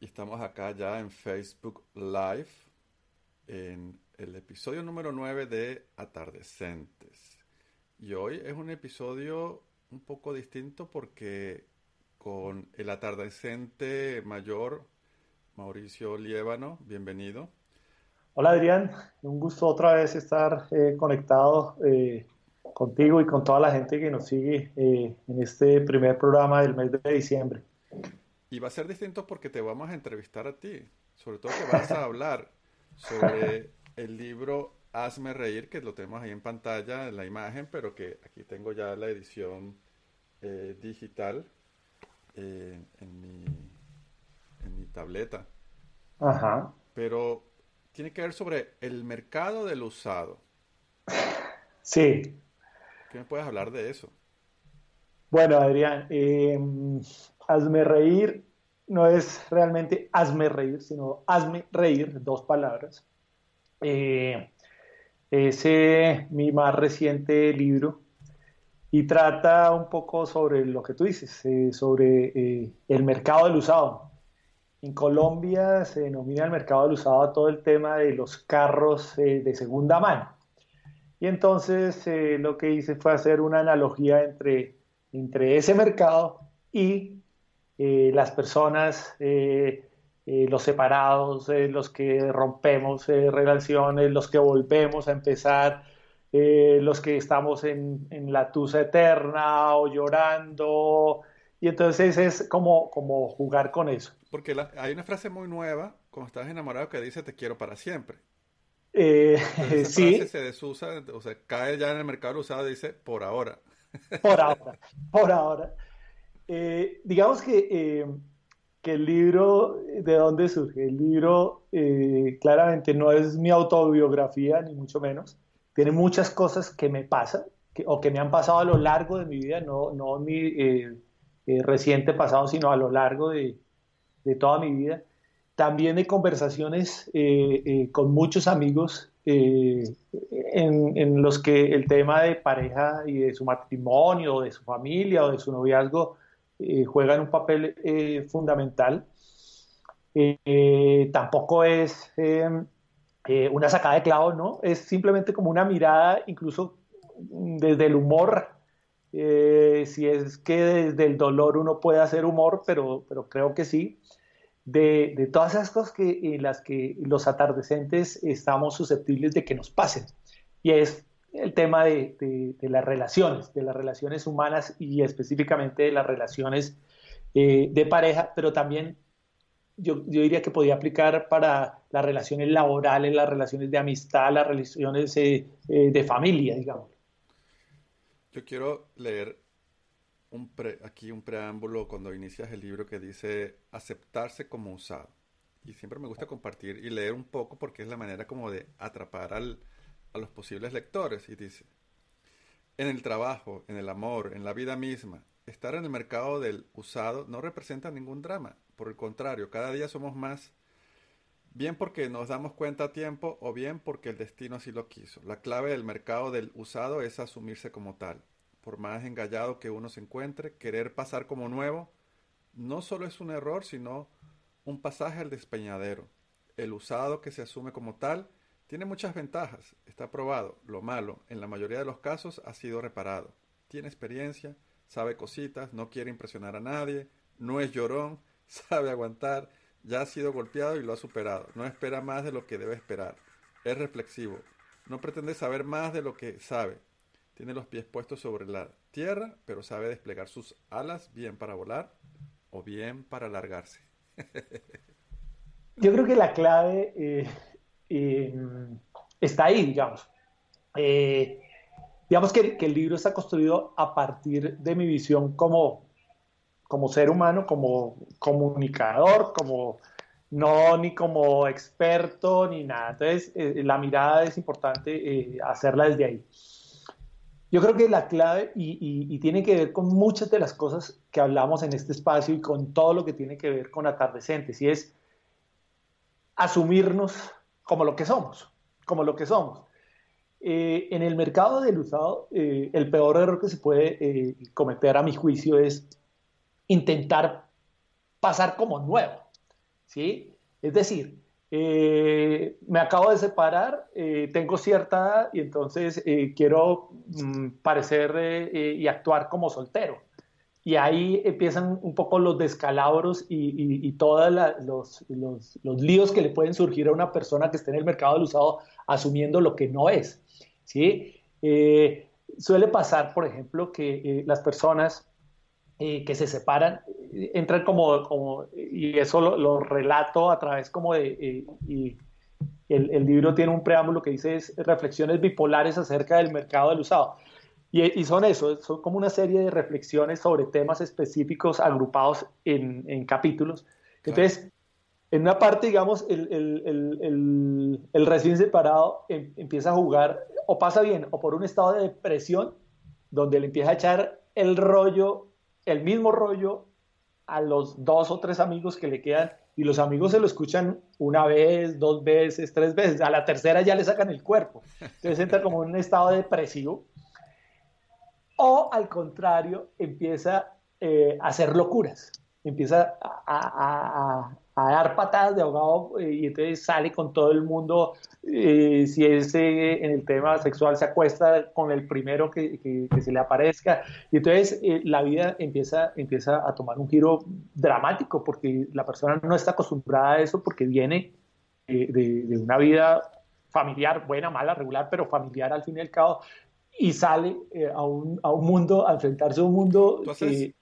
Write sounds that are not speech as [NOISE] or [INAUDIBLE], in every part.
Y estamos acá ya en Facebook Live, en el episodio número 9 de Atardecentes. Y hoy es un episodio un poco distinto porque con el atardecente mayor, Mauricio Liébano, bienvenido. Hola Adrián, un gusto otra vez estar eh, conectado eh, contigo y con toda la gente que nos sigue eh, en este primer programa del mes de diciembre. Y va a ser distinto porque te vamos a entrevistar a ti. Sobre todo que vas a hablar sobre [LAUGHS] el libro Hazme Reír, que lo tenemos ahí en pantalla, en la imagen, pero que aquí tengo ya la edición eh, digital eh, en, mi, en mi tableta. Ajá. Pero tiene que ver sobre el mercado del usado. [LAUGHS] Sí. ¿Qué me puedes hablar de eso? Bueno, Adrián, eh, hazme reír no es realmente hazme reír, sino hazme reír, dos palabras. Eh, es mi más reciente libro y trata un poco sobre lo que tú dices, eh, sobre eh, el mercado del usado. En Colombia se denomina el mercado del usado a todo el tema de los carros de segunda mano. Y entonces lo que hice fue hacer una analogía entre, entre ese mercado y eh, las personas, eh, eh, los separados, los que rompemos relaciones, los que volvemos a empezar, los que estamos en, en, la tusa eterna o llorando. Y entonces es como, como jugar con eso. Porque hay una frase muy nueva, cuando estás enamorado, que dice te quiero para siempre. esa [LAUGHS] sí. Frase se desusa, o sea, cae ya en el mercado usado dice por ahora. Por ahora, por ahora. Eh, digamos que, eh, que, el libro, ¿de dónde surge? El libro eh, claramente no es mi autobiografía, ni mucho menos. Tiene muchas cosas que me pasan o que me han pasado a lo largo de mi vida, no, no mi reciente pasado, sino a lo largo de, de toda mi vida. También de conversaciones con muchos amigos en, en, los que el tema de pareja y de su matrimonio, de su familia o de su noviazgo eh, juegan un papel eh, fundamental. Eh, tampoco es una sacada de clavos, ¿no? Es simplemente como una mirada, incluso desde el humor, si es que desde el dolor uno puede hacer humor, pero, pero creo que sí, de, de todas esas cosas que, en las que los atardecentes estamos susceptibles de que nos pasen. Y es el tema de, las relaciones, de las relaciones humanas y específicamente de las relaciones eh, de pareja, pero también yo, diría que podía aplicar para las relaciones laborales, las relaciones de amistad, las relaciones eh, eh, de familia, digamos. Yo quiero leer un aquí un preámbulo cuando inicias el libro que dice aceptarse como usado. Y siempre me gusta compartir y leer un poco porque es la manera como de atrapar al, a los posibles lectores y dice, en el trabajo, en el amor, en la vida misma, estar en el mercado del usado no representa ningún drama. Por el contrario, cada día somos más, bien porque nos damos cuenta a tiempo o bien porque el destino así lo quiso. La clave del mercado del usado es asumirse como tal. Por más engallado que uno se encuentre, querer pasar como nuevo no solo es un error, sino un pasaje al despeñadero. El usado que se asume como tal tiene muchas ventajas, está probado. Lo malo, en la mayoría de los casos, ha sido reparado. Tiene experiencia, sabe cositas, no quiere impresionar a nadie, no es llorón, [LAUGHS] sabe aguantar, ya ha sido golpeado y lo ha superado. No espera más de lo que debe esperar. Es reflexivo. No pretende saber más de lo que sabe. Tiene los pies puestos sobre la tierra, pero sabe desplegar sus alas bien para volar o bien para alargarse. [LAUGHS] Yo creo que la clave eh, está ahí, digamos. Eh, digamos que, el libro está construido a partir de mi visión como, como ser humano, como comunicador, como no ni como experto ni nada. Entonces, eh, la mirada es importante eh, hacerla desde ahí. Yo creo que la clave, y, tiene que ver con muchas de las cosas que hablamos en este espacio y con todo lo que tiene que ver con atardecentes, y es asumirnos como lo que somos, como lo que somos. Eh, en el mercado del usado, el peor error que se puede cometer a mi juicio es intentar pasar como nuevo. ¿sí? Es decir, eh, me acabo de separar, eh, tengo cierta edad y entonces eh, quiero mm, parecer y actuar como soltero. Y ahí empiezan un poco los descalabros y, todos los, los, líos que le pueden surgir a una persona que esté en el mercado del usado asumiendo lo que no es. ¿sí? suele pasar, por ejemplo, que las personas que se separan entran como, y eso lo, relato a través como de, eh, y el, libro tiene un preámbulo que dice reflexiones bipolares acerca del mercado del usado. Y, y, son eso, son como una serie de reflexiones sobre temas específicos agrupados en, en capítulos. Entonces, en una parte, digamos, el, el, el, recién separado em, empieza a jugar, o pasa bien, o por un estado de depresión, donde le empieza a echar el rollo, el mismo rollo a los dos o tres amigos que le quedan y los amigos se lo escuchan una vez, dos veces, tres veces, a la tercera ya le sacan el cuerpo. Entonces entra como en un estado depresivo. O al contrario, empieza eh, a hacer locuras, empieza a, a dar patadas de ahogado eh, y entonces sale con todo el mundo, eh, si es eh, en el tema sexual se acuesta con el primero que, que, se le aparezca. Y entonces la vida empieza, empieza a tomar un giro dramático porque la persona no está acostumbrada a eso porque viene de, de, una vida familiar, buena, mala, regular, pero familiar al fin y al cabo y sale a, un, a un mundo, a enfrentarse a un mundo que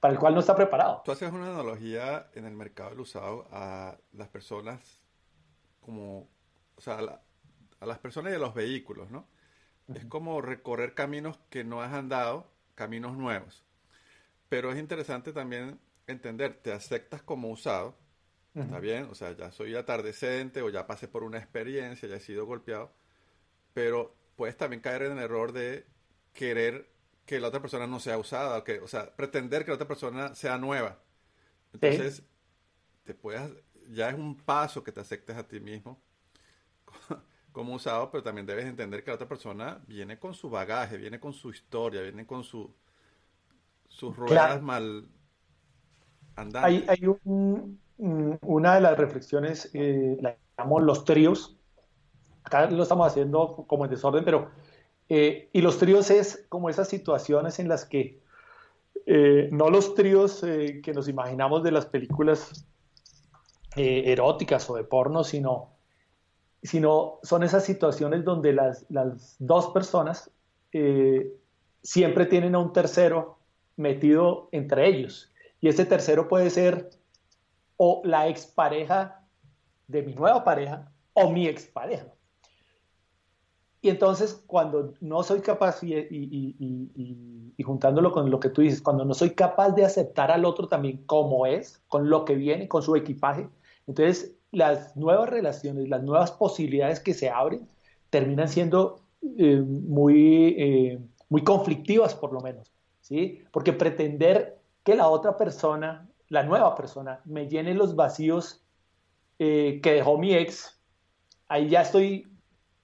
para el cual no está preparado. Tú haces una analogía en el mercado del usado a las personas como, o sea, a, las personas y a los vehículos, ¿no? Es como recorrer caminos que no has andado, caminos nuevos. Pero es interesante también entender, te aceptas como usado, está bien, o sea, ya soy atardecente o ya pasé por una experiencia, ya he sido golpeado, pero puedes también caer en el error de querer que la otra persona no sea usada, que, o sea, pretender que la otra persona sea nueva. Entonces, te puedes, ya es un paso que te aceptes a ti mismo [LAUGHS] como usado, pero también debes entender que la otra persona viene con su bagaje, viene con su historia, viene con su, sus ruedas mal andantes. Hay, una de las reflexiones, eh, la llamamos los tríos. Acá lo estamos haciendo como en desorden, pero eh, y los tríos es como esas situaciones en las que eh, no los tríos eh, que nos imaginamos de las películas eróticas o de porno, sino, sino son esas situaciones donde las, las dos personas siempre tienen a un tercero metido entre ellos. Y ese tercero puede ser o la expareja de mi nueva pareja o mi expareja. Y entonces cuando no soy capaz, y, juntándolo con lo que tú dices, cuando no soy capaz de aceptar al otro también como es, con lo que viene, con su equipaje, entonces las nuevas relaciones, las nuevas posibilidades que se abren, terminan siendo eh, muy, eh, muy conflictivas por lo menos, ¿sí? Porque pretender que la otra persona, la nueva persona, me llene los vacíos eh, que dejó mi ex, ahí ya estoy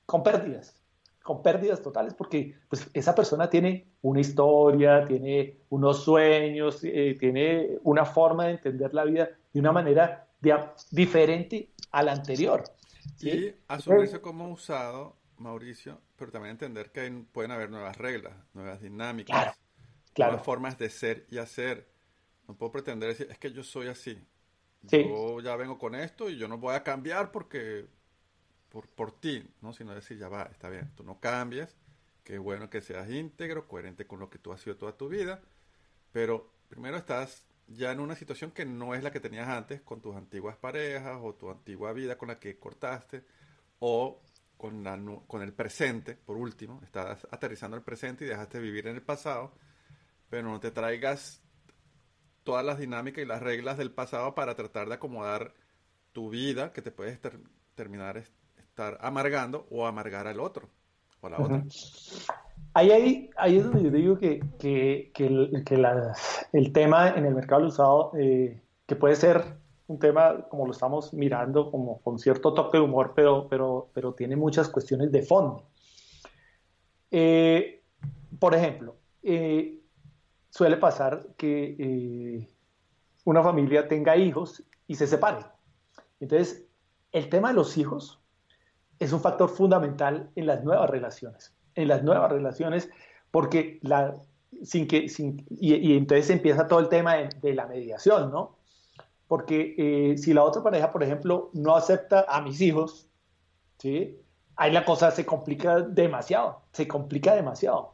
con pérdidas, con pérdidas totales porque pues, esa persona tiene una historia, tiene unos sueños, eh, tiene una forma de entender la vida de una manera diferente a la anterior. Y asumirse como usado, Mauricio, pero también entender que pueden haber nuevas reglas, nuevas dinámicas, nuevas formas de ser y hacer. No puedo pretender decir, es que yo soy así. Yo ya vengo con esto y yo no voy a cambiar porque por, por ti, ¿no? Sino decir, ya va, está bien, tú no cambias, que es bueno que seas íntegro, coherente con lo que tú has sido toda tu vida, pero primero estás ya en una situación que no es la que tenías antes con tus antiguas parejas o tu antigua vida con la que cortaste o con, la, con el presente, por último, estás aterrizando el presente y dejaste vivir en el pasado, pero no te traigas todas las dinámicas y las reglas del pasado para tratar de acomodar tu vida que te puedes terminar estar amargando o amargar al otro o a la otra. Ahí, ahí, ahí, es donde yo digo que, que, que, el, que el, tema en el mercado usado, eh, que puede ser un tema como lo estamos mirando, como con cierto toque de humor, pero, pero, pero tiene muchas cuestiones de fondo. Eh, por ejemplo, eh, suele pasar que eh, una familia tenga hijos y se separe. Entonces, el tema de los hijos es un factor fundamental en las nuevas relaciones. En las nuevas relaciones, porque la, sin que, sin, y, entonces empieza todo el tema de, la mediación, ¿no? Porque eh, si la otra pareja, por ejemplo, no acepta a mis hijos, ¿sí? Ahí la cosa se complica demasiado, se complica demasiado.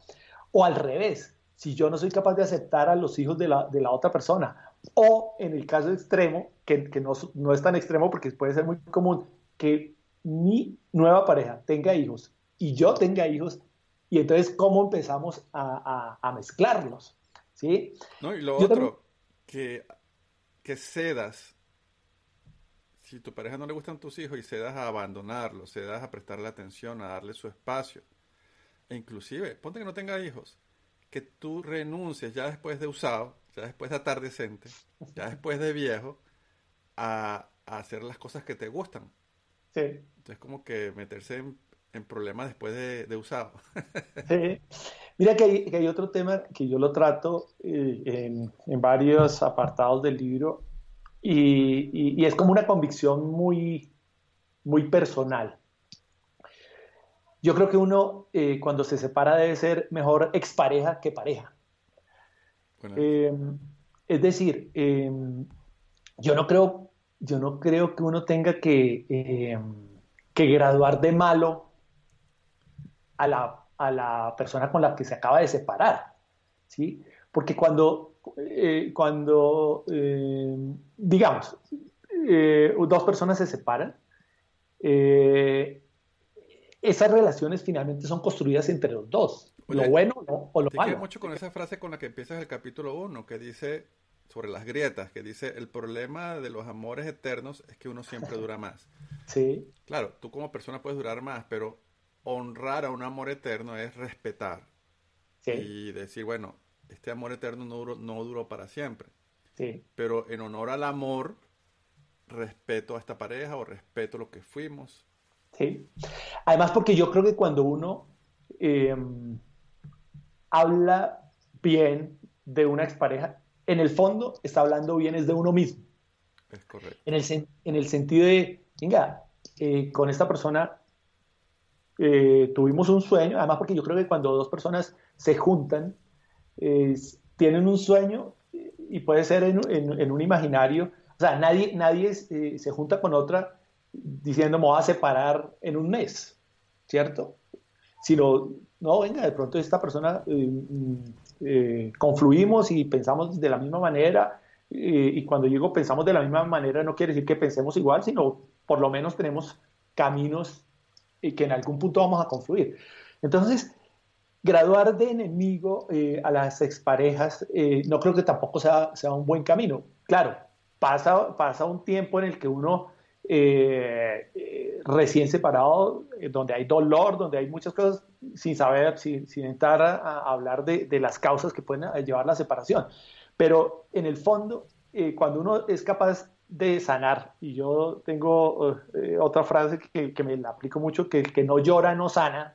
O al revés, si yo no soy capaz de aceptar a los hijos de la, de la otra persona, o en el caso extremo, que, que no, no, es tan extremo porque puede ser muy común, que mi nueva pareja tenga hijos y yo tenga hijos, y entonces cómo empezamos a, a, mezclarlos. ¿sí? No, y lo otro, que, que cedas si tu pareja no le gustan tus hijos y cedas a abandonarlos, cedas a prestarle atención, a darle su espacio, e inclusive, ponte que no tenga hijos, que tú renuncies ya después de usado, ya después de atardecente, ya después de viejo, a, hacer las cosas que te gustan. Sí. Entonces, como que meterse en, problemas después de, usado. [LAUGHS] sí. Mira que hay, otro tema que yo lo trato eh, en, en, varios apartados del libro y, y, es como una convicción muy, muy personal. Yo creo que uno eh, cuando se separa debe ser mejor expareja que pareja. Eh, es decir, eh, yo, no creo, yo no creo que uno tenga que, que graduar de malo a la, a la, persona con la que se acaba de separar. ¿sí? Porque cuando, cuando digamos, dos personas se separan, esas relaciones finalmente son construidas entre los dos, lo bueno o lo malo. mucho con esa frase con la que empiezas el capítulo 1, que dice sobre las grietas, que dice, el problema de los amores eternos es que uno siempre dura más. [LAUGHS] Sí. Claro, tú como persona puedes durar más, pero honrar a un amor eterno es respetar. Sí. Y decir, bueno, este amor eterno no duró, no duró para siempre. Sí. Pero en honor al amor, respeto a esta pareja o respeto lo que fuimos Además, porque yo creo que cuando uno em, habla bien de una expareja, en el fondo está hablando bien es de uno mismo. Es correcto. En el, en el sentido de, venga, eh, con esta persona eh, tuvimos un sueño, además porque yo creo que cuando dos personas se juntan, tienen un sueño y puede ser en, un imaginario, o sea, nadie, nadie eh, se junta con otra diciendo me voy a separar en un mes, ¿cierto? Sino, no, venga, de pronto esta persona eh, eh, confluimos y pensamos de la misma manera, eh, y cuando digo pensamos de la misma manera no quiere decir que pensemos igual, sino por lo menos tenemos caminos y que en algún punto vamos a confluir. Entonces, graduar de enemigo a las exparejas no creo que tampoco sea, sea un buen camino. Claro, pasa, pasa un tiempo en el que uno eh, eh, recién separado, eh, donde hay dolor, donde hay muchas cosas, sin saber, sin, entrar a, hablar de, las causas que pueden llevar la separación. Pero en el fondo, cuando uno es capaz de sanar, y yo tengo otra frase que, me la aplico mucho, que el que no llora no sana,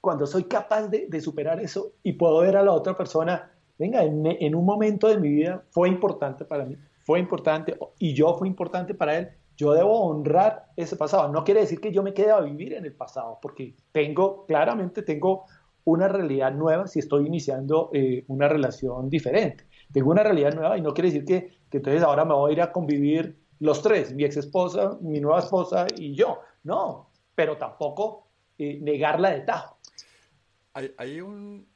cuando soy capaz de, superar eso y puedo ver a la otra persona, venga, en un momento de mi vida fue importante para mí, fue importante y yo fui importante para él, yo debo honrar ese pasado. No quiere decir que yo me quede a vivir en el pasado, porque tengo, claramente tengo una realidad nueva si estoy iniciando eh, una relación diferente. Tengo una realidad nueva y no quiere decir que, que, entonces ahora me voy a ir a convivir los tres, mi ex esposa, mi nueva esposa y yo. No, pero tampoco eh, negarla de tajo. Hay, hay, un...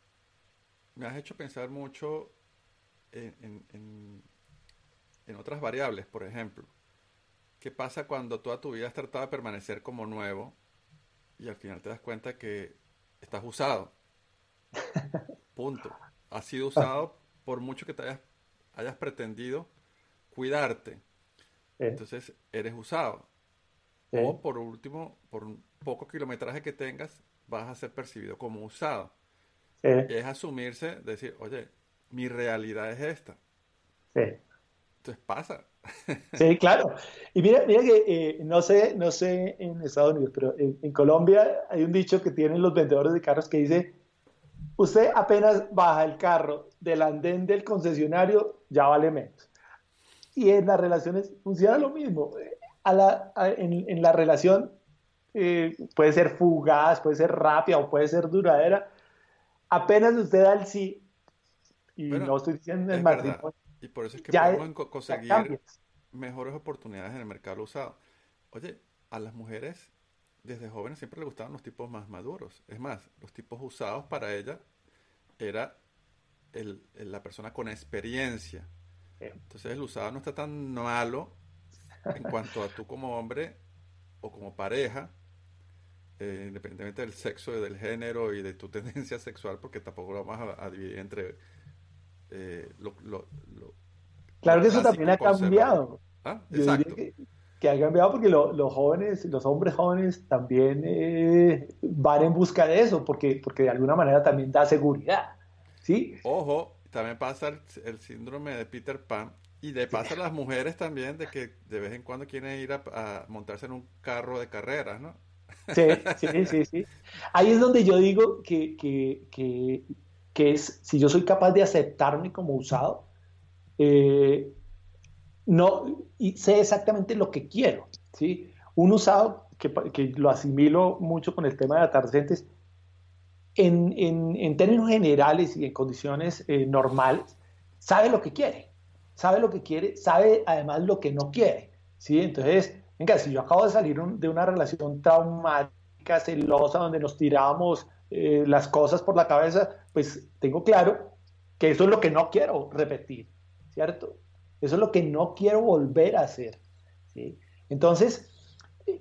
Me has hecho pensar mucho en en otras variables, por ejemplo. ¿Qué pasa cuando toda tu vida has tratado de permanecer como nuevo y al final te das cuenta que estás usado? [LAUGHS] Punto. Has sido usado por mucho que te hayas, hayas pretendido cuidarte, entonces eres usado. O por último, por un poco kilometraje que tengas, vas a ser percibido como usado. es asumirse, decir, oye, mi realidad es esta. Entonces pasa. [LAUGHS] Sí, claro. Y mira, mira que eh, no sé, no sé en Estados Unidos, pero en, Colombia hay un dicho que tienen los vendedores de carros que dice, usted apenas baja el carro del andén del concesionario, ya vale menos. Y en las relaciones funciona lo mismo. A la, en, la relación eh, puede ser fugaz, puede ser rápida o puede ser duradera. Apenas usted da el sí, y no estoy diciendo el matrimonio, y por eso es que podemos conseguir mejores oportunidades en el mercado usado. Oye, a las mujeres desde jóvenes siempre les gustaban los tipos más maduros. Es más, los tipos usados para ella era el, la persona con experiencia. Entonces el usado no está tan malo en cuanto a tú como hombre o como pareja, eh, independientemente del sexo y del género y de tu [LAUGHS] tendencia sexual, porque tampoco lo vamos a dividir entre eh, claro que eso también ha cambiado. ¿Ah? Que, ha cambiado porque los jóvenes, los hombres jóvenes también eh, van en busca de eso, porque, porque de alguna manera también da seguridad. ¿sí? Ojo, también pasa el, síndrome de Peter Pan y de pasa a las mujeres también de que de vez en cuando quieren ir a, montarse en un carro de carreras, ¿no? Sí, sí, sí, sí. Ahí es donde yo digo que, que, que es si yo soy capaz de aceptarme como usado, eh, no, y sé exactamente lo que quiero. ¿sí? Un usado, que, que lo asimilo mucho con el tema de atardentes, en, en, en términos generales y en condiciones eh, normales, sabe lo que quiere, sabe lo que quiere, sabe además lo que no quiere. ¿sí? Entonces, venga, si yo acabo de salir de una relación traumática, celosa, donde nos tiramos eh, las cosas por la cabeza, pues tengo claro que eso es lo que no quiero repetir, ¿cierto? Eso es lo que no quiero volver a hacer. ¿sí? Entonces,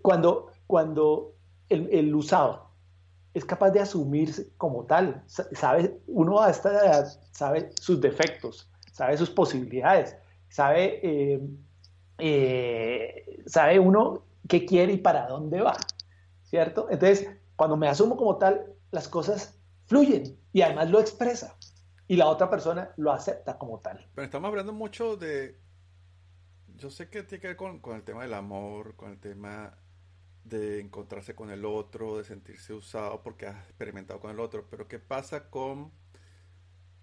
cuando, cuando el, usado es capaz de asumirse como tal, sabe, uno a sabe sus defectos, sabe sus posibilidades, sabe, eh, eh, sabe uno qué quiere y para dónde va, ¿cierto? Entonces, cuando me asumo como tal, las cosas fluyen y además lo expresa y la otra persona lo acepta como tal. Pero estamos hablando mucho de, yo sé que tiene que ver con, con el tema del amor, con el tema de encontrarse con el otro, de sentirse usado porque has experimentado con el otro, pero ¿qué pasa con,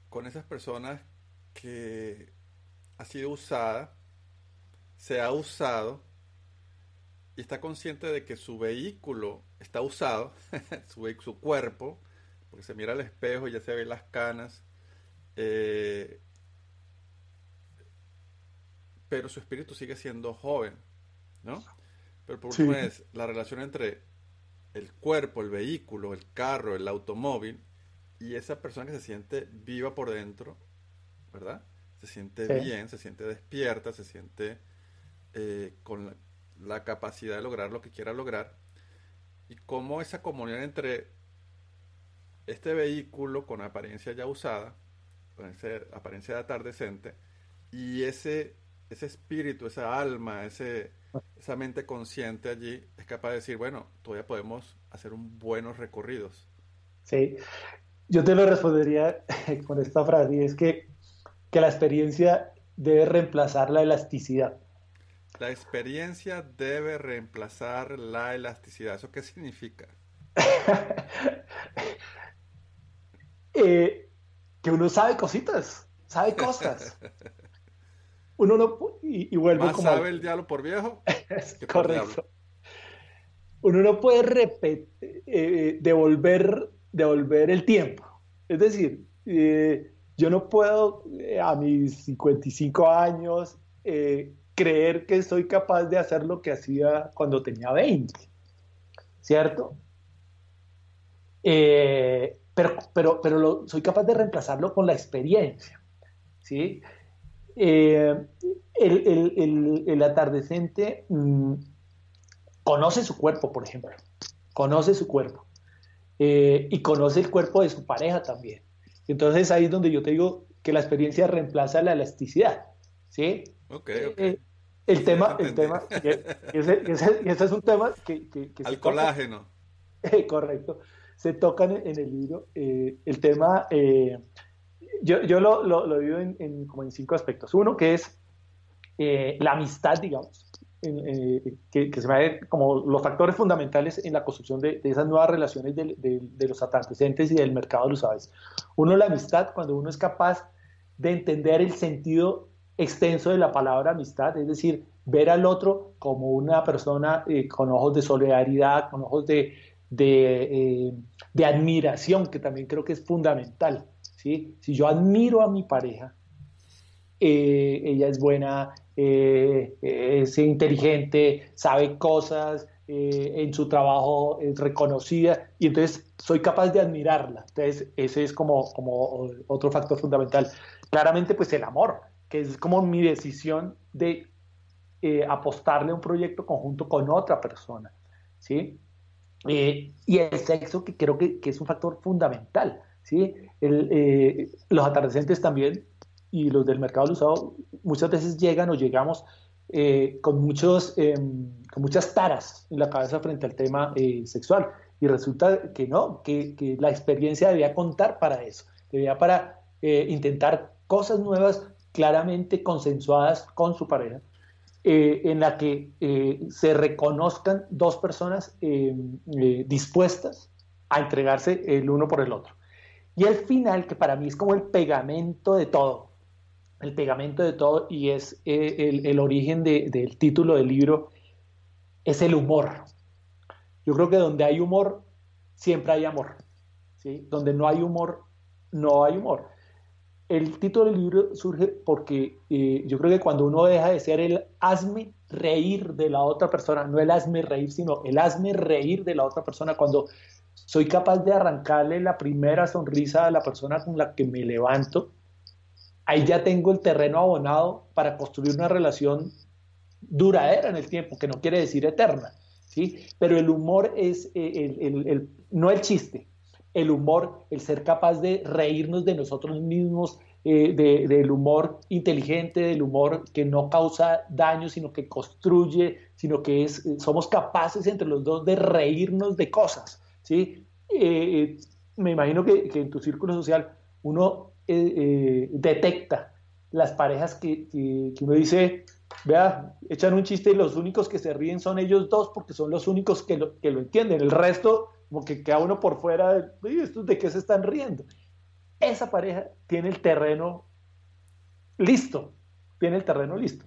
con esas personas que ha sido usada, se ha usado y está consciente de que su vehículo está usado, [LAUGHS] su, su cuerpo, porque se mira al espejo y ya se ven las canas, eh, pero su espíritu sigue siendo joven, ¿no? Pero por último es la relación entre el cuerpo, el vehículo, el carro, el automóvil y esa persona que se siente viva por dentro, ¿verdad? Se siente bien, se siente despierta, se siente eh, con la capacidad de lograr lo que quiera lograr y cómo esa comunión entre este vehículo con apariencia ya usada, apariencia de atardecente, y ese, ese espíritu, esa alma, ese, esa mente consciente allí es capaz de decir, bueno, todavía podemos hacer un buenos recorridos. Sí, yo te lo respondería [LAUGHS] con esta frase, es que, que la experiencia debe reemplazar la elasticidad. La experiencia debe reemplazar la elasticidad. ¿Eso qué significa? [LAUGHS] Eh, que uno sabe cositas, sabe cosas. [LAUGHS] Uno no y, y vuelve Más sabe el diablo por viejo. [LAUGHS] correcto. Uno no puede repetir, eh, devolver, devolver el tiempo. Es decir, eh, yo no puedo a mis 55 años creer que soy capaz de hacer lo que hacía cuando tenía 20, ¿cierto? Eh, pero pero, pero soy capaz de reemplazarlo con la experiencia, ¿sí? Eh, el, atardecente mm, conoce su cuerpo, por ejemplo, conoce su cuerpo eh, y conoce el cuerpo de su pareja también. Entonces ahí es donde yo te digo, que la experiencia reemplaza la elasticidad. ¿sí? Ok, ok. Eh, el tema, el tema, y ese, es un tema que... que, Al colágeno. [LAUGHS] correcto. Se toca en, el libro. Eh, el tema, eh, yo, yo lo, lo, lo digo en, como en cinco aspectos. Uno, que es la amistad, digamos. que, se ve como los factores fundamentales en la construcción de, esas nuevas relaciones de, de, los antecedentes y del mercado de los aves. Uno, la amistad, cuando uno es capaz de entender el sentido extenso de la palabra amistad, es decir, ver al otro como una persona eh, con ojos de solidaridad, con ojos de, de, eh, admiración, que también creo que es fundamental. ¿sí? Si yo admiro a mi pareja, eh, ella es buena, es inteligente, sabe cosas, en su trabajo es reconocida y entonces soy capaz de admirarla. Entonces ese es como, como otro factor fundamental. Claramente pues el amor, que es como mi decisión de eh, apostarle a un proyecto conjunto con otra persona, ¿sí? Eh, y el sexo, que creo que, es un factor fundamental, ¿sí? Eh, los atardecentes también y los del mercado del usado muchas veces llegan o llegamos con, muchos, em, con muchas taras en la cabeza frente al tema sexual y resulta que no, que, que, la experiencia debía contar para eso, debía para intentar cosas nuevas, claramente consensuadas con su pareja, eh, en la que eh, se reconozcan dos personas eh, dispuestas a entregarse el uno por el otro. Y el final, que para mí es como el pegamento de todo, el pegamento de todo y es el, origen del título del libro, es el humor. Yo creo que donde hay humor, siempre hay amor. ¿sí? Donde no hay humor, no hay humor el título del libro surge porque eh, yo creo que cuando uno deja de ser el hazme reír de la otra persona, no el hazme reír, sino el hazme reír de la otra persona, cuando soy capaz de arrancarle la primera sonrisa a la persona con la que me levanto, ahí ya tengo el terreno abonado para construir una relación duradera en el tiempo, que no quiere decir eterna, ¿sí? Pero el humor es eh, el, no el chiste, el humor, el ser capaz de reírnos de nosotros mismos, eh, del humor inteligente, del humor que no causa daño, sino que construye, sino que es, eh, somos capaces entre los dos de reírnos de cosas. ¿sí? Eh, me imagino que, en tu círculo social uno detecta las parejas que, que, uno dice, vea, echan un chiste y los únicos que se ríen son ellos dos porque son los únicos que lo, que lo entienden. El resto como que queda uno por fuera de, ¿estos de qué se están riendo? Esa pareja tiene el terreno listo, tiene el terreno listo.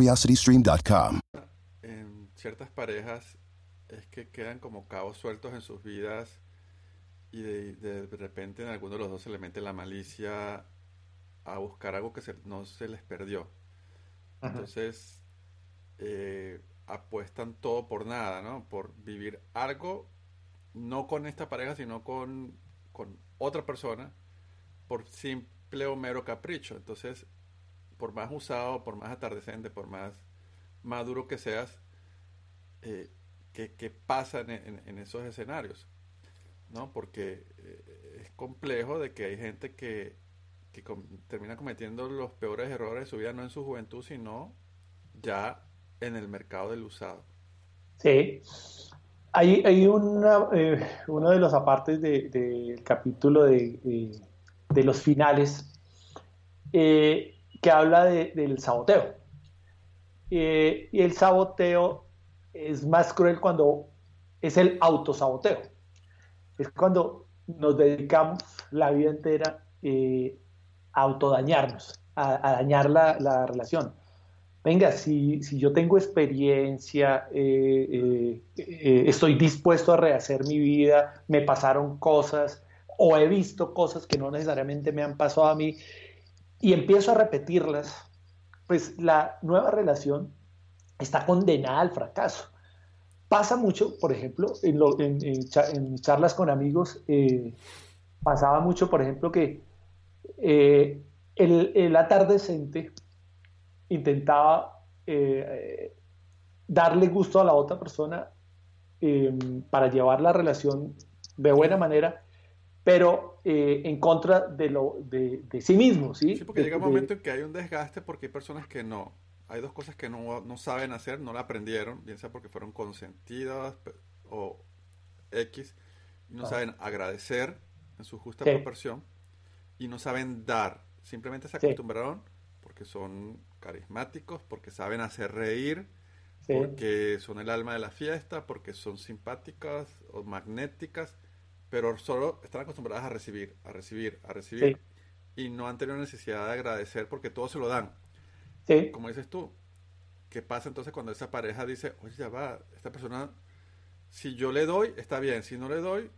curiositystream.com. En ciertas parejas es que quedan como cabos sueltos en sus vidas y de, de, repente en alguno de los dos se le mete la malicia a buscar algo que se, no se les perdió. Entonces eh, apuestan todo por nada, ¿no? Por vivir algo no con esta pareja, sino con, con otra persona, por simple o mero capricho. Entonces, por más usado, por más atardecente, por más maduro que seas, eh, ¿qué, pasa en, esos escenarios? ¿No? Porque eh, es complejo de que hay gente que, que termina cometiendo los peores errores de su vida, no en su juventud, sino ya en el mercado del usado. Sí, hay, hay una, eh, uno de los apartes del capítulo de, de los finales, eh, que habla del saboteo. Eh, y el saboteo es más cruel cuando es el autosaboteo. Es cuando nos dedicamos la vida entera eh, a autodañarnos, a, dañar la, relación. Venga, si, si, yo tengo experiencia, eh, estoy dispuesto a rehacer mi vida, me pasaron cosas o he visto cosas que no necesariamente me han pasado a mí y empiezo a repetirlas, pues la nueva relación está condenada al fracaso. Pasa mucho, por ejemplo, en, charlas con amigos, eh, pasaba mucho, por ejemplo, que eh, el, atardecente intentaba eh, darle gusto a la otra persona para llevar la relación de buena manera, pero en contra de, lo, de, sí mismo. Sí, sí porque llega un momento en que hay un desgaste porque hay personas que no, hay dos cosas que no, saben hacer, no la aprendieron, bien sea porque fueron consentidas o X, y no ah. saben agradecer en su justa proporción, y no saben dar, simplemente se acostumbraron porque son carismáticos, porque saben hacer reír, porque son el alma de la fiesta, porque son simpáticas o magnéticas, pero solo están acostumbradas a recibir, a recibir, a recibir, y no han tenido necesidad de agradecer porque todo se lo dan. Como dices tú, ¿qué pasa entonces cuando esa pareja dice, oye, ya va, esta persona, si yo le doy, está bien, si no le doy,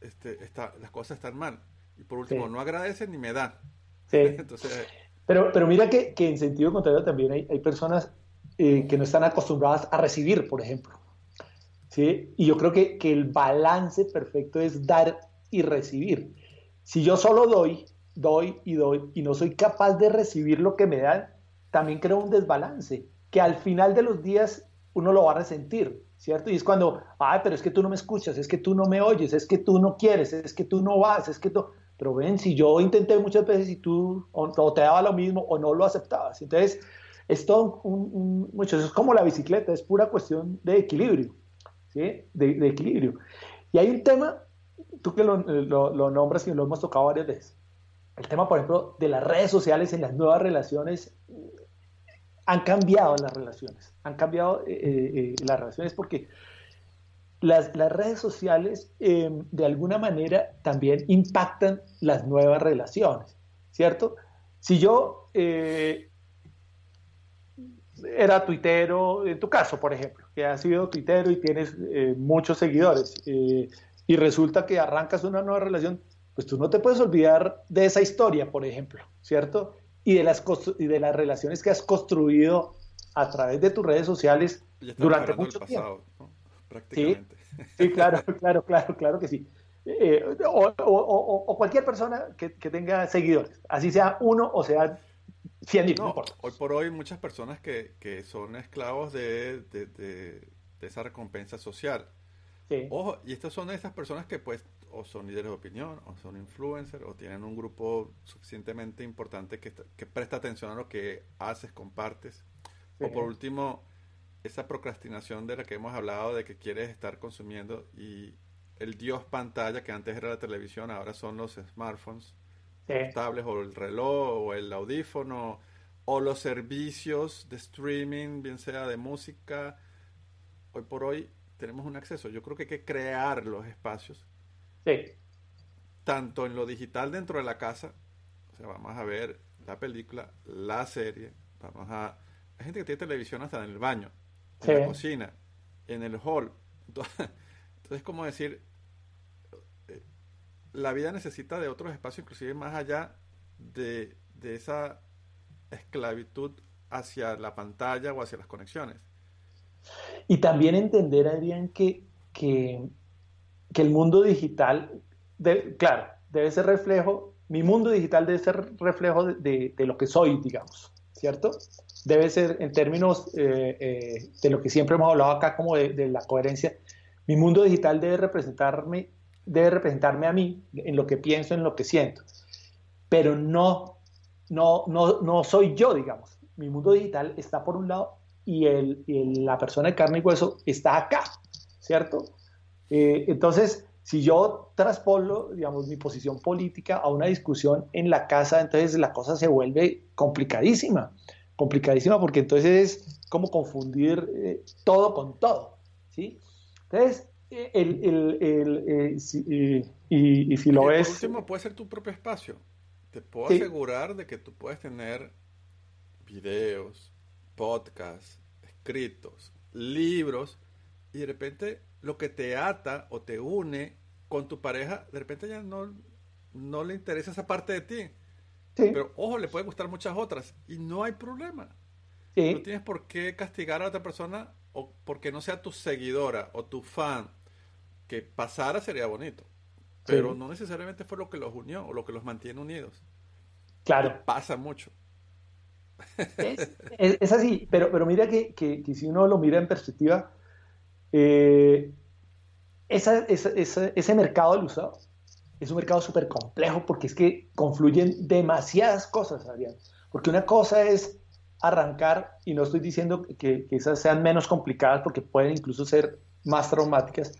este, está, las cosas están mal. Y por último, no agradecen ni me dan. [LAUGHS] entonces, pero, pero mira que, que, en sentido contrario también hay, hay personas eh, que no están acostumbradas a recibir, por ejemplo. ¿Sí? Y yo creo que, que el balance perfecto es dar y recibir. Si yo solo doy, doy y doy y no soy capaz de recibir lo que me dan, también crea un desbalance, que al final de los días uno lo va a resentir, ¿cierto? Y es cuando, ay, pero es que tú no me escuchas, es que tú no me oyes, es que tú no quieres, es que tú no vas, es que tú... Pero ven, si yo intenté muchas veces y tú o, te daba lo mismo o no lo aceptabas. Entonces, es todo un, mucho, es como la bicicleta, es pura cuestión de equilibrio, ¿sí? De, equilibrio. Y hay un tema, tú que lo, lo nombras y lo hemos tocado varias veces, el tema, por ejemplo, de las redes sociales en las nuevas relaciones han cambiado las relaciones, han cambiado eh, eh, eh, las relaciones porque las, redes sociales em, de alguna manera también impactan las nuevas relaciones, ¿cierto? Si yo era tuitero, en tu caso, por ejemplo, que has sido tuitero y tienes muchos seguidores, y resulta que arrancas una nueva relación, pues tú no te puedes olvidar de esa historia, por ejemplo, ¿cierto? y de las, y de las relaciones que has construido a través de tus redes sociales durante mucho tiempo. Prácticamente. Sí, claro, [LAUGHS] claro, claro, claro que sí. Eh, o, cualquier persona que, tenga seguidores, así sea uno o sea cien no, Hoy por hoy muchas personas que, son esclavos de, esa recompensa social. Ojo, y estas son esas personas que pues o son líderes de opinión, o son influencers, o tienen un grupo suficientemente importante que, presta atención a lo que haces, compartes. O por último, esa procrastinación de la que hemos hablado, de que quieres estar consumiendo y el dios pantalla, que antes era la televisión, ahora son los smartphones, los tablets, o el reloj, o el audífono, o los servicios de streaming, bien sea de música. Hoy por hoy tenemos un acceso. Yo creo que hay que crear los espacios tanto en lo digital dentro de la casa, o sea, vamos a ver la película, la serie, vamos a... Hay gente que tiene televisión hasta en el baño, en la cocina, en el hall. [LAUGHS] Entonces, entonces como decir, la vida necesita de otros espacios, inclusive más allá de, de esa esclavitud hacia la pantalla o hacia las conexiones. Y también entender, Adrián, que, que que el mundo digital, claro, debe ser reflejo, mi mundo digital debe ser reflejo de, lo que soy, digamos, ¿cierto? Debe ser en términos eh, eh, de lo que siempre hemos hablado acá como de, la coherencia, mi mundo digital debe representarme, debe representarme a mí en lo que pienso, en lo que siento, pero no, no, no, no soy yo, digamos. Mi mundo digital está por un lado y, el, y la persona de carne y hueso está acá, ¿cierto? Eh, entonces, si yo traspolo, digamos, mi posición política a una discusión en la casa, entonces la cosa se vuelve complicadísima, complicadísima porque entonces es como confundir eh, todo con todo, ¿sí? Entonces, eh, el, el, el, y, si lo ves... Por último, puede ser tu propio espacio. Te puedo asegurar de que tú puedes tener videos, podcasts, escritos, libros, y de repente lo que te ata o te une con tu pareja, de repente ya no, no le interesa esa parte de ti. Pero ojo, le puede gustar muchas otras y no hay problema. No tienes por qué castigar a otra persona o porque no sea tu seguidora o tu fan. Que pasara sería bonito. Pero no necesariamente fue lo que los unió o lo que los mantiene unidos. Claro. Pasa mucho. [LAUGHS] Es, así, pero, pero mira que, que, si uno lo mira en perspectiva, eh, ese mercado del usado es un mercado súper complejo porque es que confluyen demasiadas cosas, Adrián. Porque una cosa es arrancar, y no estoy diciendo que, esas sean menos complicadas porque pueden incluso ser más traumáticas,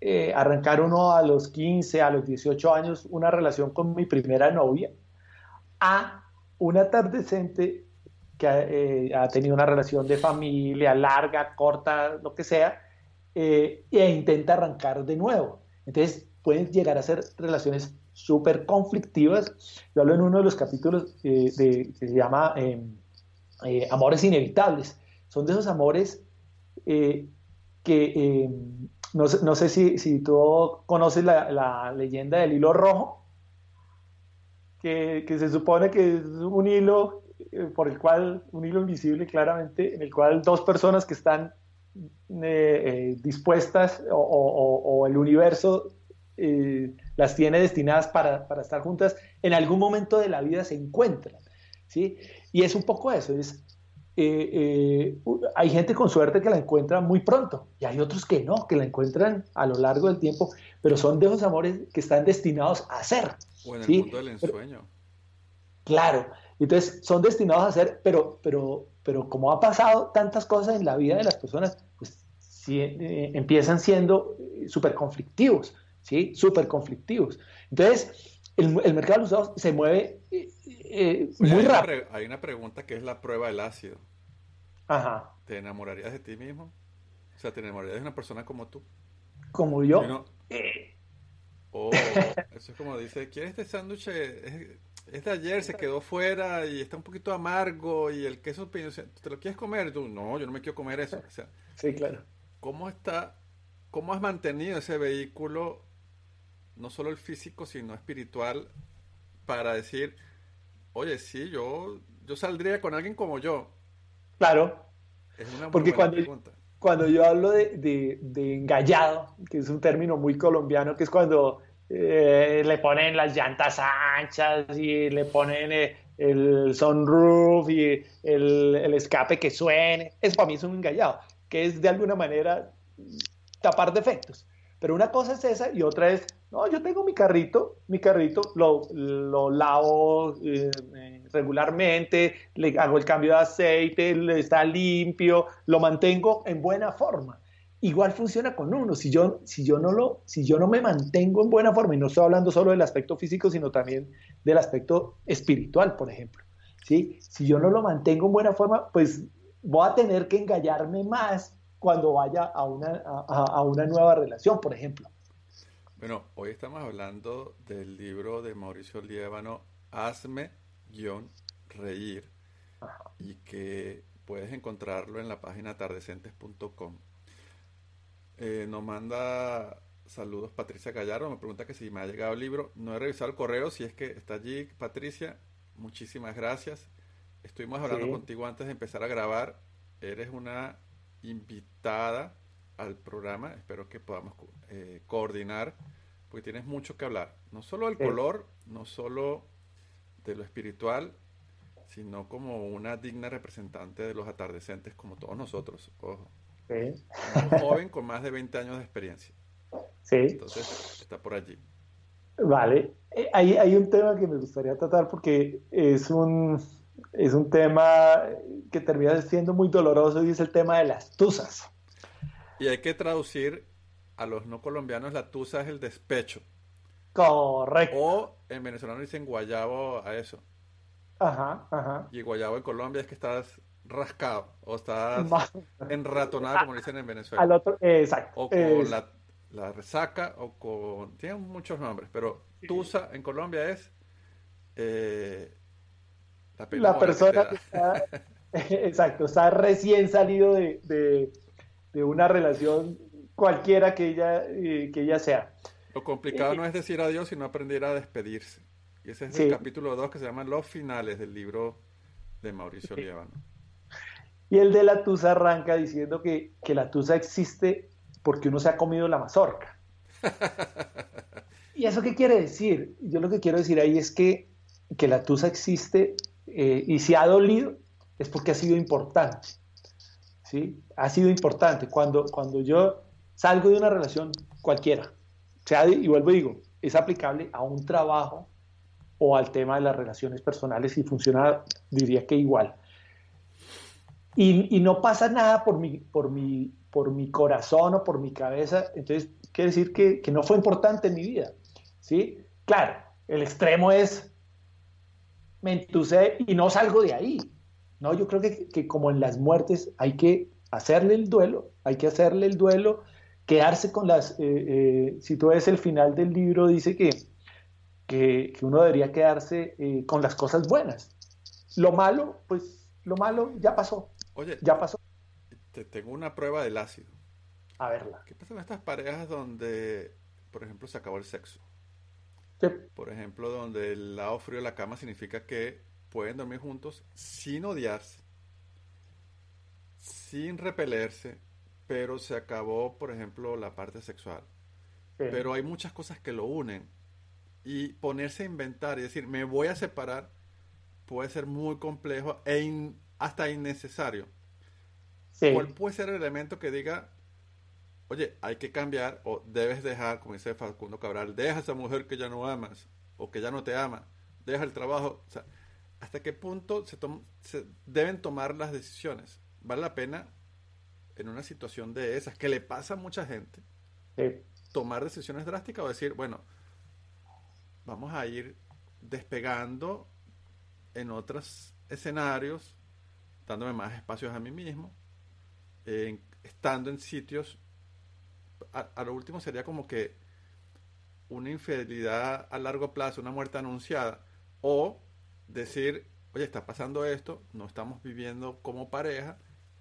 eh, arrancar uno a los 15, a los 18 años una relación con mi primera novia, a una decente que eh, ha tenido una relación de familia larga, corta, lo que sea, eh, e intenta arrancar de nuevo. Entonces pueden llegar a ser relaciones súper conflictivas. Yo hablo en uno de los capítulos eh, que se llama em, eh, Amores Inevitables. Son de esos amores que em, no, no, sé si, si tú conoces la, la, leyenda del hilo rojo, que, que se supone que es un hilo por el cual, un hilo invisible claramente, en el cual dos personas que están eh, eh, dispuestas o, el universo eh, las tiene destinadas para, estar juntas, en algún momento de la vida se encuentran. ¿sí? Y es un poco eso, es, hay gente con suerte que la encuentra muy pronto y hay otros que no, que la encuentran a lo largo del tiempo, pero son de esos amores que están destinados a ser. O en el mundo del ensueño. claro, entonces son destinados a ser, pero, pero pero como ha pasado tantas cosas en la vida de las personas, pues eh, empiezan siendo eh, súper conflictivos, ¿sí? Súper conflictivos. Entonces, el, mercado de los usados se mueve eh, muy rápido. hay una pregunta que es la prueba del ácido. Ajá. ¿Te enamorarías de ti mismo? O sea, ¿te enamorarías de una persona como tú? Como yo. oh, eso es como dice, ¿quieres este sándwich? Este ayer se quedó fuera y está un poquito amargo y el queso ¿te lo quieres comer? tú, no, yo no me quiero comer eso. sí, claro. ¿Cómo está, cómo has mantenido ese vehículo, no solo el físico, sino espiritual, para decir, oye, sí, yo, yo saldría con alguien como yo? Claro. Es una Porque cuando, pregunta. cuando yo hablo de, de, de engallado, que es un término muy colombiano, que es cuando eh, le ponen las llantas anchas y le ponen eh, el sunroof y el, escape que suene. Eso para mí es un engallado, que es de alguna manera tapar defectos. Pero una cosa es esa y otra es, no, yo tengo mi carrito, mi carrito lo, lo lavo eh, regularmente, le hago el cambio de aceite, está limpio, lo mantengo en buena forma igual funciona con uno. Si yo, si yo, no lo, si yo no me mantengo en buena forma, y no estoy hablando solo del aspecto físico, sino también del aspecto espiritual, por ejemplo. ¿sí? Si yo no lo mantengo en buena forma, pues voy a tener que engallarme más cuando vaya a una, a, una nueva relación, por ejemplo. Bueno, hoy estamos hablando del libro de Mauricio Liévano, Hazme guion reír, y que puedes encontrarlo en la página atardecentes.com. Eh, nos manda saludos Patricia Gallardo, me pregunta que si me ha llegado el libro. No he revisado el correo, si es que está allí, Patricia. Muchísimas gracias. Estuvimos hablando contigo antes de empezar a grabar. Eres una invitada al programa. Espero que podamos eh, coordinar, porque tienes mucho que hablar. No solo del color, no solo de lo espiritual, sino como una digna representante de los atardecentes como todos nosotros. Ojo. Un joven con más de 20 años de experiencia. Sí. Entonces, está por allí. Vale. Eh, hay, hay un tema que me gustaría tratar porque es un, es un tema que termina siendo muy doloroso y es el tema de las tusas. Y hay que traducir a los no colombianos la tusa es el despecho. Correcto. O en venezolano dicen guayabo a eso. Ajá, ajá. Y guayabo en Colombia es que estás rascado o estás enratonado, como dicen en Venezuela. Al otro, exacto. O con la, la, resaca o con... Tienen muchos nombres, pero tusa en Colombia es... Eh, la, persona que está, [LAUGHS] exacto, está recién salido de, de, una relación cualquiera que ella, eh, que ella sea. Lo complicado eh, no es decir adiós, sino aprender a despedirse. Y ese es el capítulo 2 que se llama Los finales del libro de Mauricio sí. Y el de la tusa arranca diciendo que, que la tusa existe porque uno se ha comido la mazorca. [LAUGHS] ¿Y eso qué quiere decir? Yo lo que quiero decir ahí es que, que la tusa existe eh, y si ha dolido es porque ha sido importante. ¿sí? Ha sido importante. Cuando, cuando yo salgo de una relación cualquiera, sea, y vuelvo y digo, es aplicable a un trabajo o al tema de las relaciones personales y funciona, diría que igual. Y, y, no pasa nada por mi, por, mi, por mi corazón o por mi cabeza, entonces quiere decir que, que no fue importante en mi vida. ¿sí? Claro, el extremo es me entusé y no salgo de ahí. No, yo creo que, que, como en las muertes hay que hacerle el duelo, hay que hacerle el duelo, quedarse con las, eh, eh, si tú ves el final del libro, dice que, que, que uno debería quedarse eh, con las cosas buenas. Lo malo, pues lo malo ya pasó. Oye, ya pasó. Te tengo una prueba del ácido. A verla. ¿Qué pasa con estas parejas donde, por ejemplo, se acabó el sexo? Por ejemplo, donde el lado frío de la cama significa que pueden dormir juntos sin odiarse, sin repelerse, pero se acabó, por ejemplo, la parte sexual. Pero hay muchas cosas que lo unen. Y ponerse a inventar y decir, me voy a separar, puede ser muy complejo e hasta innecesario. ¿Cuál puede ser el elemento que diga, oye, hay que cambiar o debes dejar, como dice Facundo Cabral, deja a esa mujer que ya no amas o que ya no te ama, deja el trabajo. O sea, ¿hasta qué punto se, se deben tomar las decisiones? ¿Vale la pena en una situación de esas que le pasa a mucha gente tomar decisiones drásticas o decir, bueno, vamos a ir despegando en otros escenarios, dándome más espacios a mí mismo, estando en sitios a, lo último sería como que una infidelidad a largo plazo, una muerte anunciada, o decir, oye, está pasando esto, no estamos viviendo como pareja,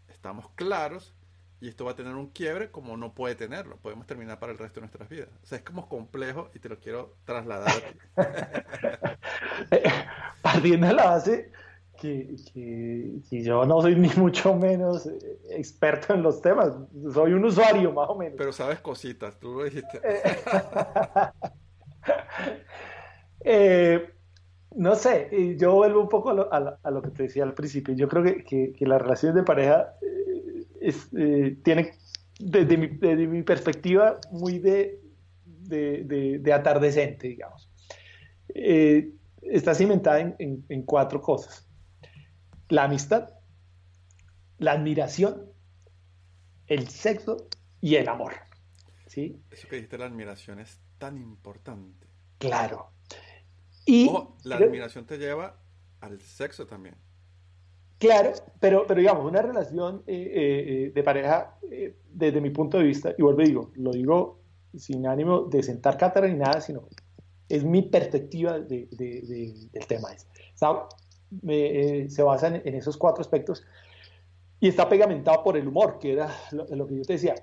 estamos claros y esto va a tener un quiebre como no puede tenerlo, podemos terminar para el resto de nuestras vidas. O sea, es como complejo y te lo quiero trasladar a ti. [LAUGHS] Partiendo de la base que, yo no soy ni mucho menos experto en los temas, soy un usuario más o menos. Pero sabes cositas, tú lo dijiste. [LAUGHS] Eh, no sé, yo vuelvo un poco a lo, que te decía al principio. Yo creo que, las relaciones de pareja eh, es, eh, tienen, desde mi, perspectiva, muy de, de, atardecente, digamos. está cimentada en cuatro cosas la amistad, la admiración, el sexo y el amor. ¿sí? Eso que dijiste, la admiración es tan importante. Claro. Y la admiración te lleva al sexo también. Claro, pero, pero digamos, una relación eh, eh, eh, de pareja, desde mi punto de vista, y vuelvo y digo, lo digo sin ánimo de sentar cátedra ni nada, sino es mi perspectiva de, del tema. Eh, se basa en, esos cuatro aspectos y está pegamentado por el humor, que era lo, que yo te decía.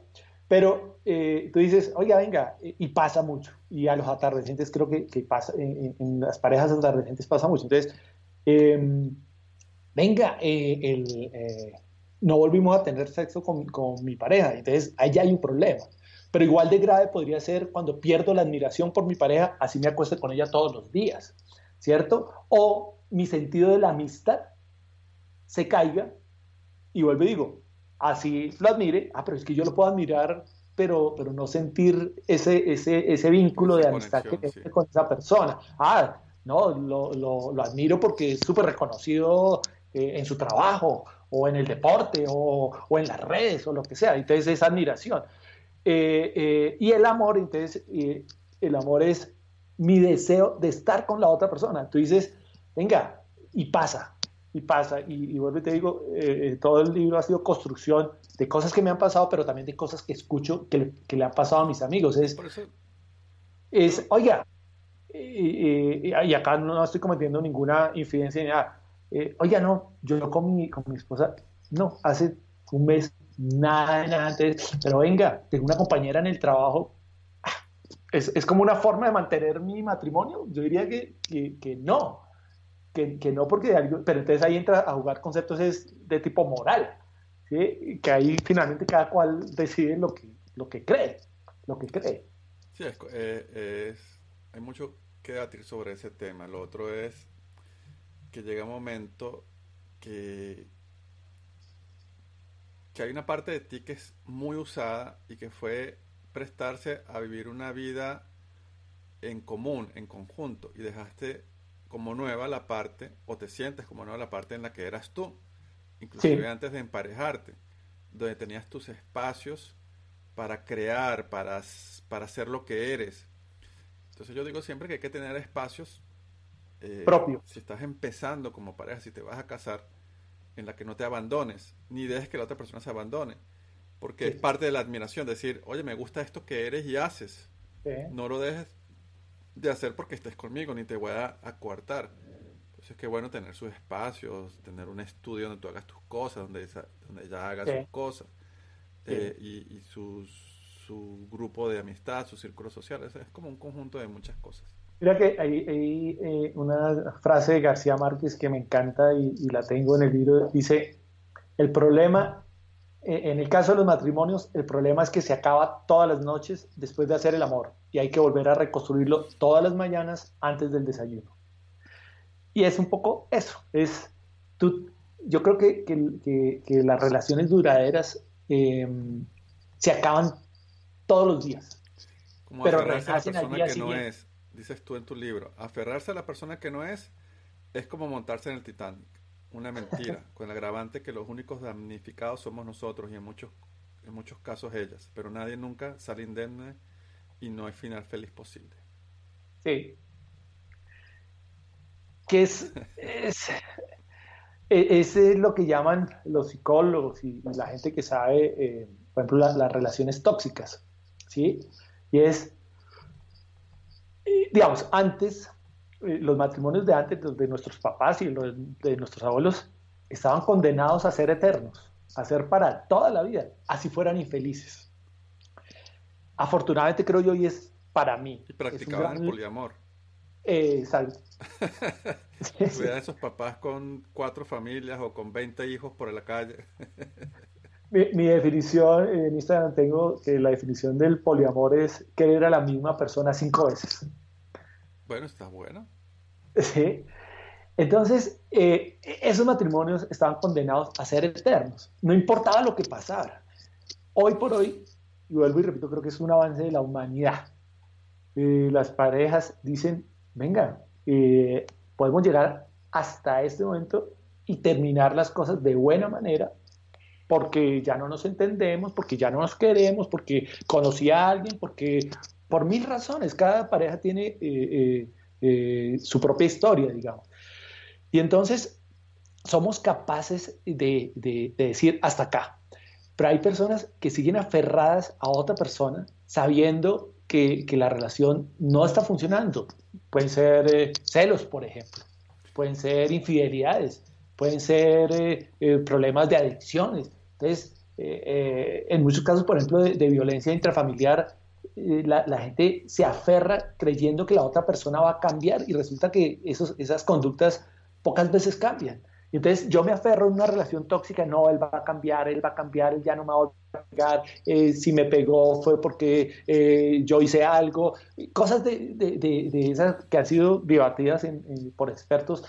Pero eh, tú dices, oiga, venga, eh, y pasa mucho. Y a los atardecientes creo que, pasa, en, las parejas atardecientes pasa mucho. Entonces, em, venga, no volvimos a tener sexo con, con mi pareja. Entonces, ahí ya hay un problema. Pero igual de grave podría ser cuando pierdo la admiración por mi pareja, así me acuesto con ella todos los días, ¿cierto? O mi sentido de la amistad se caiga y vuelvo y digo, así lo admire, ah, pero es que yo lo puedo admirar, pero, pero no sentir ese, ese, ese vínculo de amistad que tengo con esa persona. Ah, no, lo, lo, lo admiro porque es súper reconocido eh, en su trabajo o en el deporte o, o, en las redes o lo que sea. Entonces esa admiración. Eh, eh, y el amor, entonces, el amor es mi deseo de estar con la otra persona. Tú dices, venga, y pasa, y pasa. Y, y vuelvo y te digo, todo el libro ha sido construcción de cosas que me han pasado, pero también de cosas que escucho que le, que le han pasado a mis amigos. Es, es oiga, y, y, acá no estoy cometiendo ninguna infidencia ni nada. Oiga, no, yo con mi, con mi esposa, no, hace un mes nada, nada antes, pero venga, tengo una compañera en el trabajo, es, es como una forma de mantener mi matrimonio, yo diría que, que, no, que, que, no porque pero entonces ahí entra a jugar conceptos es de tipo moral, ¿sí? que ahí finalmente cada cual decide lo que, lo que cree, lo que cree. Sí, es, eh, es, hay mucho que debatir sobre ese tema, lo otro es que llega un momento que que hay una parte de ti que es muy usada y que fue prestarse a vivir una vida en común, en conjunto, y dejaste como nueva la parte, o te sientes como nueva la parte en la que eras tú, inclusive antes de emparejarte, donde tenías tus espacios para crear, para, para ser lo que eres. Entonces yo digo siempre que hay que tener espacios eh, propios. Si estás empezando como pareja, si te vas a casar, en la que no te abandones, ni dejes que la otra persona se abandone. Porque es parte de la admiración, decir, oye, me gusta esto que eres y haces. No lo dejes de hacer porque estés conmigo, ni te voy a, acuartar. Entonces es que bueno tener sus espacios, tener un estudio donde tú hagas tus cosas, donde, donde ella haga sus cosas, eh, y, y su grupo de amistad, su círculo social. Es como un conjunto de muchas cosas. Mira que hay, eh, una frase de García Márquez que me encanta y, la tengo en el libro. Dice, el problema, eh, en el caso de los matrimonios, el problema es que se acaba todas las noches después de hacer el amor y hay que volver a reconstruirlo todas las mañanas antes del desayuno. Y es un poco eso, es, tú, yo creo que, que, las relaciones duraderas em, se acaban todos los días. pero renacen al día siguiente. es dices tú en tu libro, aferrarse a la persona que no es es como montarse en el Titanic. Una mentira, [LAUGHS] con el agravante que los únicos damnificados somos nosotros y en muchos, en muchos casos ellas, pero nadie nunca sale indemne y no hay final feliz posible. Sí. Que es, es, e, es, lo que llaman los psicólogos y la gente que sabe, eh, por ejemplo, las relaciones tóxicas, ¿sí? Y es digamos, antes, eh, los matrimonios de antes, los de nuestros papás y los de nuestros abuelos, estaban condenados a ser eternos, a ser para toda la vida, así fueran infelices. Afortunadamente creo yo y es para mí. Y practicaban el poliamor. Eh, exacto. [LAUGHS] a esos papás con cuatro familias o con 20 hijos por la calle. Mi, mi, definición en Instagram tengo que la definición del poliamor es querer a la misma persona cinco veces. Bueno, está bueno. Sí. Entonces, eh, esos matrimonios estaban condenados a ser eternos. No importaba lo que pasara. Hoy por hoy, y vuelvo y repito, creo que es un avance de la humanidad. Eh, las parejas dicen, venga, eh, podemos llegar hasta este momento y terminar las cosas de buena manera porque ya no nos entendemos, porque ya no nos queremos, porque conocí a alguien, porque por mil razones. Cada pareja tiene eh, eh, eh, su propia historia, digamos. Y entonces somos capaces de, decir hasta acá. Pero hay personas que siguen aferradas a otra persona sabiendo que, la relación no está funcionando. Pueden ser celos, por ejemplo. Pueden ser infidelidades. Pueden ser problemas de adicciones. Entonces, en muchos casos, por ejemplo, de violencia intrafamiliar, eh, la, gente se aferra creyendo que la otra persona va a cambiar y resulta que esos, esas conductas pocas veces cambian. Entonces yo me aferro a una relación tóxica, no, él va a cambiar, él va a cambiar, él ya no me va a pegar, eh, si me pegó fue porque eh, yo hice algo, cosas de, de, esas que han sido debatidas por expertos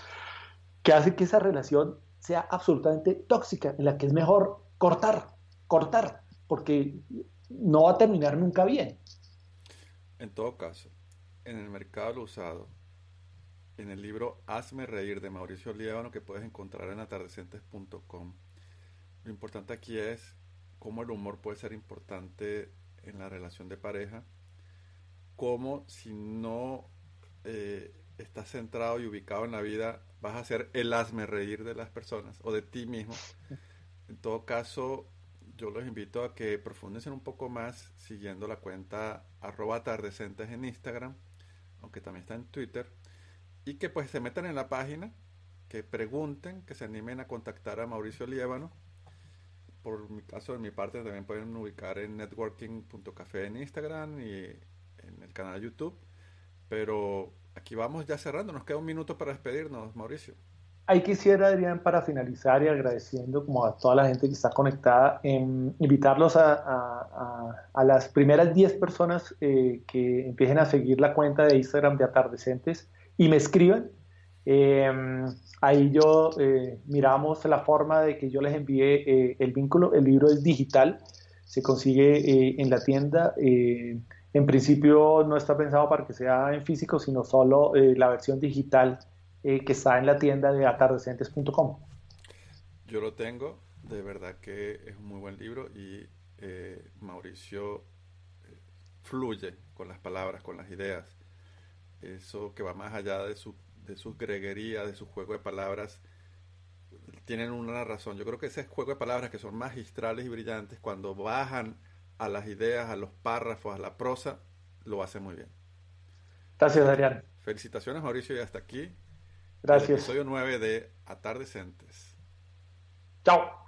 que hacen que esa relación sea absolutamente tóxica, en la que es mejor cortar, cortar, porque no va a terminar nunca bien. En todo caso, en el mercado usado, en el libro Hazme Reír de Mauricio Líbano que puedes encontrar en atardecentes.com, lo importante aquí es cómo el humor puede ser importante en la relación de pareja, como si no eh, estás centrado y ubicado en la vida, vas a ser el hazme reír de las personas o de ti mismo. En todo caso, yo los invito a que profundicen un poco más siguiendo la cuenta arroba atardecentes en Instagram, aunque también está en Twitter, y que pues se metan en la página, que pregunten, que se animen a contactar a Mauricio Liébano. Por mi caso, de mi parte, también pueden ubicar en networking.café en Instagram y en el canal de YouTube. Pero aquí vamos ya cerrando, nos queda un minuto para despedirnos, Mauricio. Ahí quisiera, Adrián, para finalizar y agradeciendo como a toda la gente que está conectada, em, invitarlos a, las primeras 10 personas eh, que empiecen a seguir la cuenta de Instagram de Atardecentes y me escriban. Em, ahí yo eh, miramos la forma de que yo les envíe eh, el vínculo. El libro es digital, se consigue en la tienda. en principio no está pensado para que sea en físico, sino solo la versión digital eh, que está en la tienda de atardecentes.com. Yo lo tengo, de verdad que es un muy buen libro y eh, Mauricio eh, fluye con las palabras, con las ideas. Eso que va más allá de, su, de sus greguerías, de su juego de palabras, tienen una razón. Yo creo que ese juego de palabras que son magistrales y brillantes, cuando bajan a las ideas, a los párrafos, a la prosa, lo hace muy bien. Gracias, Adrián. Felicitaciones, Mauricio, y hasta aquí Gracias. episodio 9 de Atardecentes. Chao.